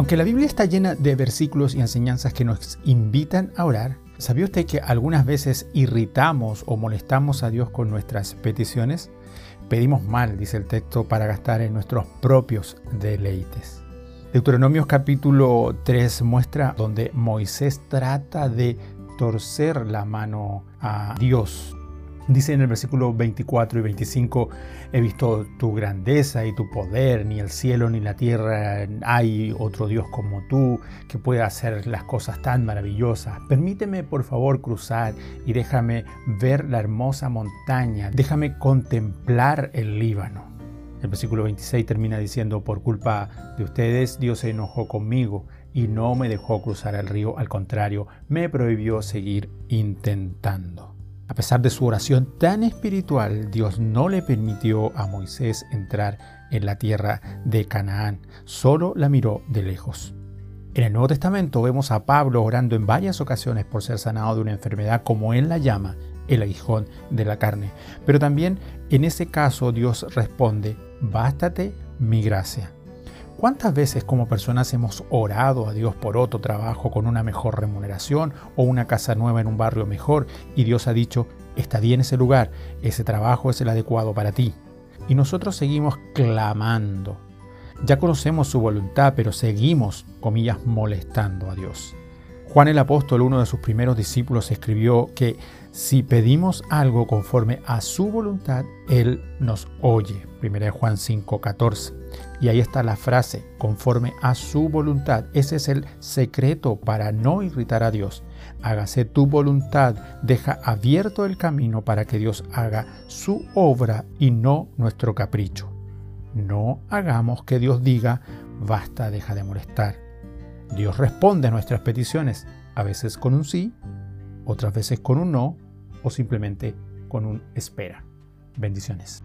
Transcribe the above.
Aunque la Biblia está llena de versículos y enseñanzas que nos invitan a orar, ¿sabía usted que algunas veces irritamos o molestamos a Dios con nuestras peticiones? Pedimos mal, dice el texto, para gastar en nuestros propios deleites. Deuteronomios capítulo 3 muestra donde Moisés trata de torcer la mano a Dios Dice en el versículo 24 y 25, he visto tu grandeza y tu poder, ni el cielo ni la tierra hay otro Dios como tú que pueda hacer las cosas tan maravillosas. Permíteme por favor cruzar y déjame ver la hermosa montaña, déjame contemplar el Líbano. El versículo 26 termina diciendo, por culpa de ustedes Dios se enojó conmigo y no me dejó cruzar el río, al contrario, me prohibió seguir intentando. A pesar de su oración tan espiritual, Dios no le permitió a Moisés entrar en la tierra de Canaán, solo la miró de lejos. En el Nuevo Testamento vemos a Pablo orando en varias ocasiones por ser sanado de una enfermedad como él la llama, el aguijón de la carne. Pero también en ese caso Dios responde, bástate mi gracia. ¿Cuántas veces como personas hemos orado a Dios por otro trabajo con una mejor remuneración o una casa nueva en un barrio mejor y Dios ha dicho, estaría en ese lugar, ese trabajo es el adecuado para ti? Y nosotros seguimos clamando. Ya conocemos su voluntad, pero seguimos, comillas, molestando a Dios. Juan el apóstol, uno de sus primeros discípulos, escribió que si pedimos algo conforme a su voluntad, Él nos oye. 1 Juan 5:14. Y ahí está la frase, conforme a su voluntad. Ese es el secreto para no irritar a Dios. Hágase tu voluntad, deja abierto el camino para que Dios haga su obra y no nuestro capricho. No hagamos que Dios diga, basta, deja de molestar. Dios responde a nuestras peticiones, a veces con un sí, otras veces con un no o simplemente con un espera. Bendiciones.